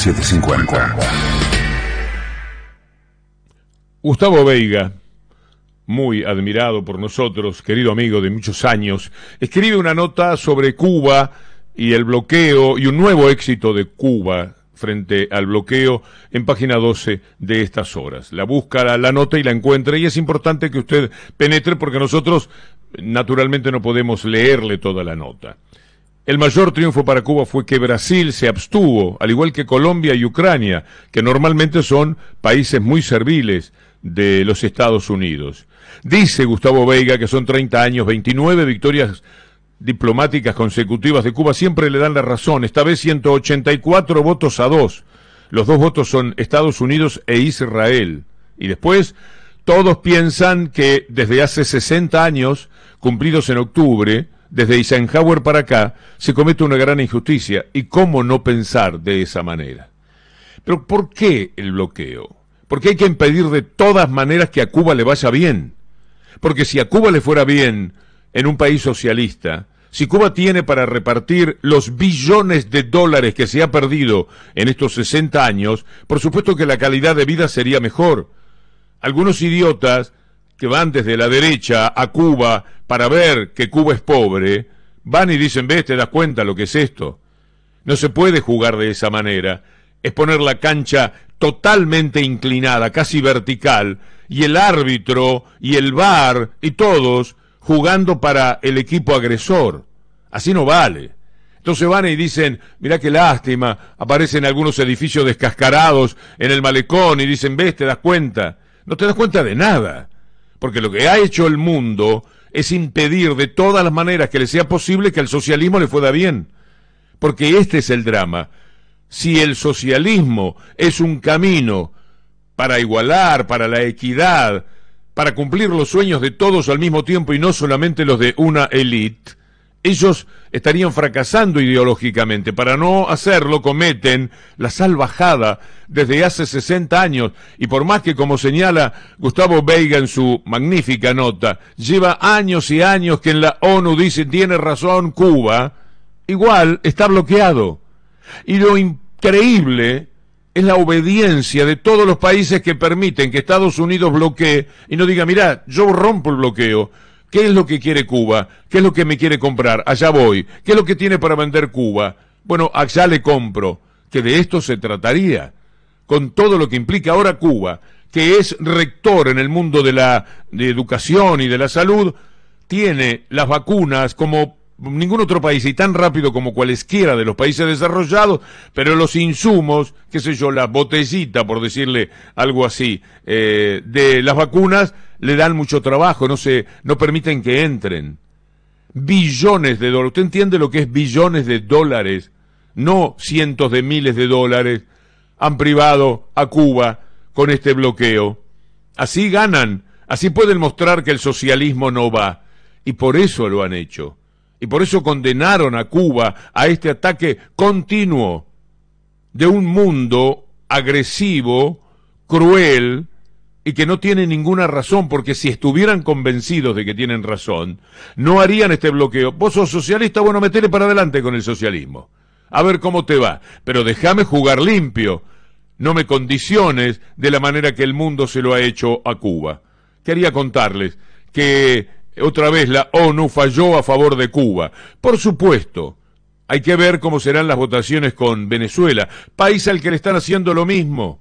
750. Gustavo Veiga, muy admirado por nosotros, querido amigo de muchos años, escribe una nota sobre Cuba y el bloqueo y un nuevo éxito de Cuba frente al bloqueo en página 12 de estas horas. La busca, la, nota y la encuentra y es importante que usted penetre porque nosotros naturalmente no podemos leerle toda la nota. El mayor triunfo para Cuba fue que Brasil se abstuvo, al igual que Colombia y Ucrania, que normalmente son países muy serviles de los Estados Unidos. Dice Gustavo Veiga que son 30 años, 29 victorias diplomáticas consecutivas de Cuba siempre le dan la razón, esta vez 184 votos a dos. Los dos votos son Estados Unidos e Israel. Y después, todos piensan que desde hace 60 años, cumplidos en octubre, desde Eisenhower para acá, se comete una gran injusticia. ¿Y cómo no pensar de esa manera? Pero ¿por qué el bloqueo? Porque hay que impedir de todas maneras que a Cuba le vaya bien. Porque si a Cuba le fuera bien en un país socialista, si Cuba tiene para repartir los billones de dólares que se ha perdido en estos 60 años, por supuesto que la calidad de vida sería mejor. Algunos idiotas que van desde la derecha a Cuba para ver que Cuba es pobre, van y dicen, ves, te das cuenta lo que es esto. No se puede jugar de esa manera. Es poner la cancha totalmente inclinada, casi vertical, y el árbitro y el VAR y todos jugando para el equipo agresor. Así no vale. Entonces van y dicen, mira qué lástima, aparecen algunos edificios descascarados en el malecón y dicen, ves, te das cuenta. No te das cuenta de nada. Porque lo que ha hecho el mundo es impedir de todas las maneras que le sea posible que al socialismo le fuera bien. Porque este es el drama. Si el socialismo es un camino para igualar, para la equidad, para cumplir los sueños de todos al mismo tiempo y no solamente los de una élite, ellos estarían fracasando ideológicamente. Para no hacerlo cometen la salvajada desde hace 60 años y por más que como señala Gustavo Veiga en su magnífica nota, lleva años y años que en la ONU dice tiene razón Cuba, igual está bloqueado. Y lo increíble es la obediencia de todos los países que permiten que Estados Unidos bloquee y no diga, mira, yo rompo el bloqueo. ¿Qué es lo que quiere Cuba? ¿Qué es lo que me quiere comprar? Allá voy. ¿Qué es lo que tiene para vender Cuba? Bueno, allá le compro. Que de esto se trataría. Con todo lo que implica ahora Cuba, que es rector en el mundo de la de educación y de la salud, tiene las vacunas como ningún otro país y tan rápido como cualesquiera de los países desarrollados, pero los insumos, qué sé yo, la botellita, por decirle algo así, eh, de las vacunas le dan mucho trabajo, no se, no permiten que entren. Billones de dólares. ¿Usted entiende lo que es billones de dólares? No cientos de miles de dólares han privado a Cuba con este bloqueo. Así ganan, así pueden mostrar que el socialismo no va. Y por eso lo han hecho y por eso condenaron a Cuba a este ataque continuo de un mundo agresivo, cruel, y que no tiene ninguna razón, porque si estuvieran convencidos de que tienen razón, no harían este bloqueo. Vos sos socialista, bueno, metele para adelante con el socialismo. A ver cómo te va. Pero déjame jugar limpio. No me condiciones de la manera que el mundo se lo ha hecho a Cuba. Quería contarles que otra vez la ONU falló a favor de Cuba. Por supuesto, hay que ver cómo serán las votaciones con Venezuela, país al que le están haciendo lo mismo,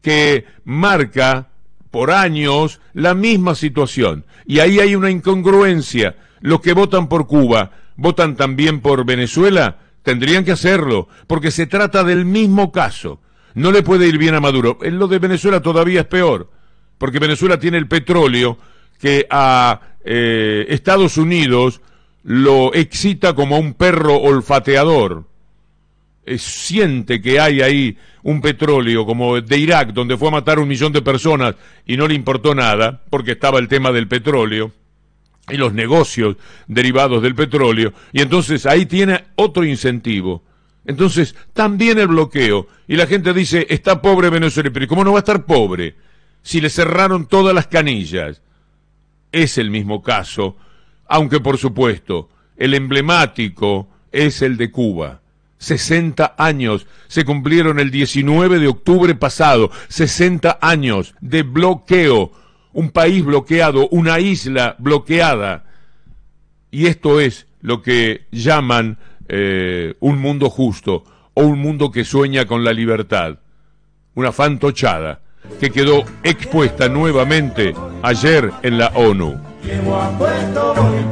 que marca por años la misma situación. Y ahí hay una incongruencia. Los que votan por Cuba, votan también por Venezuela, tendrían que hacerlo, porque se trata del mismo caso. No le puede ir bien a Maduro. En lo de Venezuela todavía es peor, porque Venezuela tiene el petróleo que a eh, Estados Unidos lo excita como un perro olfateador. siente que hay ahí un petróleo como de Irak, donde fue a matar un millón de personas y no le importó nada, porque estaba el tema del petróleo y los negocios derivados del petróleo, y entonces ahí tiene otro incentivo. Entonces, también el bloqueo. Y la gente dice, está pobre Venezuela, pero ¿cómo no va a estar pobre? Si le cerraron todas las canillas es el mismo caso, aunque por supuesto el emblemático es el de Cuba. 60 años se cumplieron el 19 de octubre pasado, 60 años de bloqueo, un país bloqueado, una isla bloqueada. Y esto es lo que llaman eh, un mundo justo o un mundo que sueña con la libertad. Una fantochada que quedó expuesta nuevamente ayer en la ONU.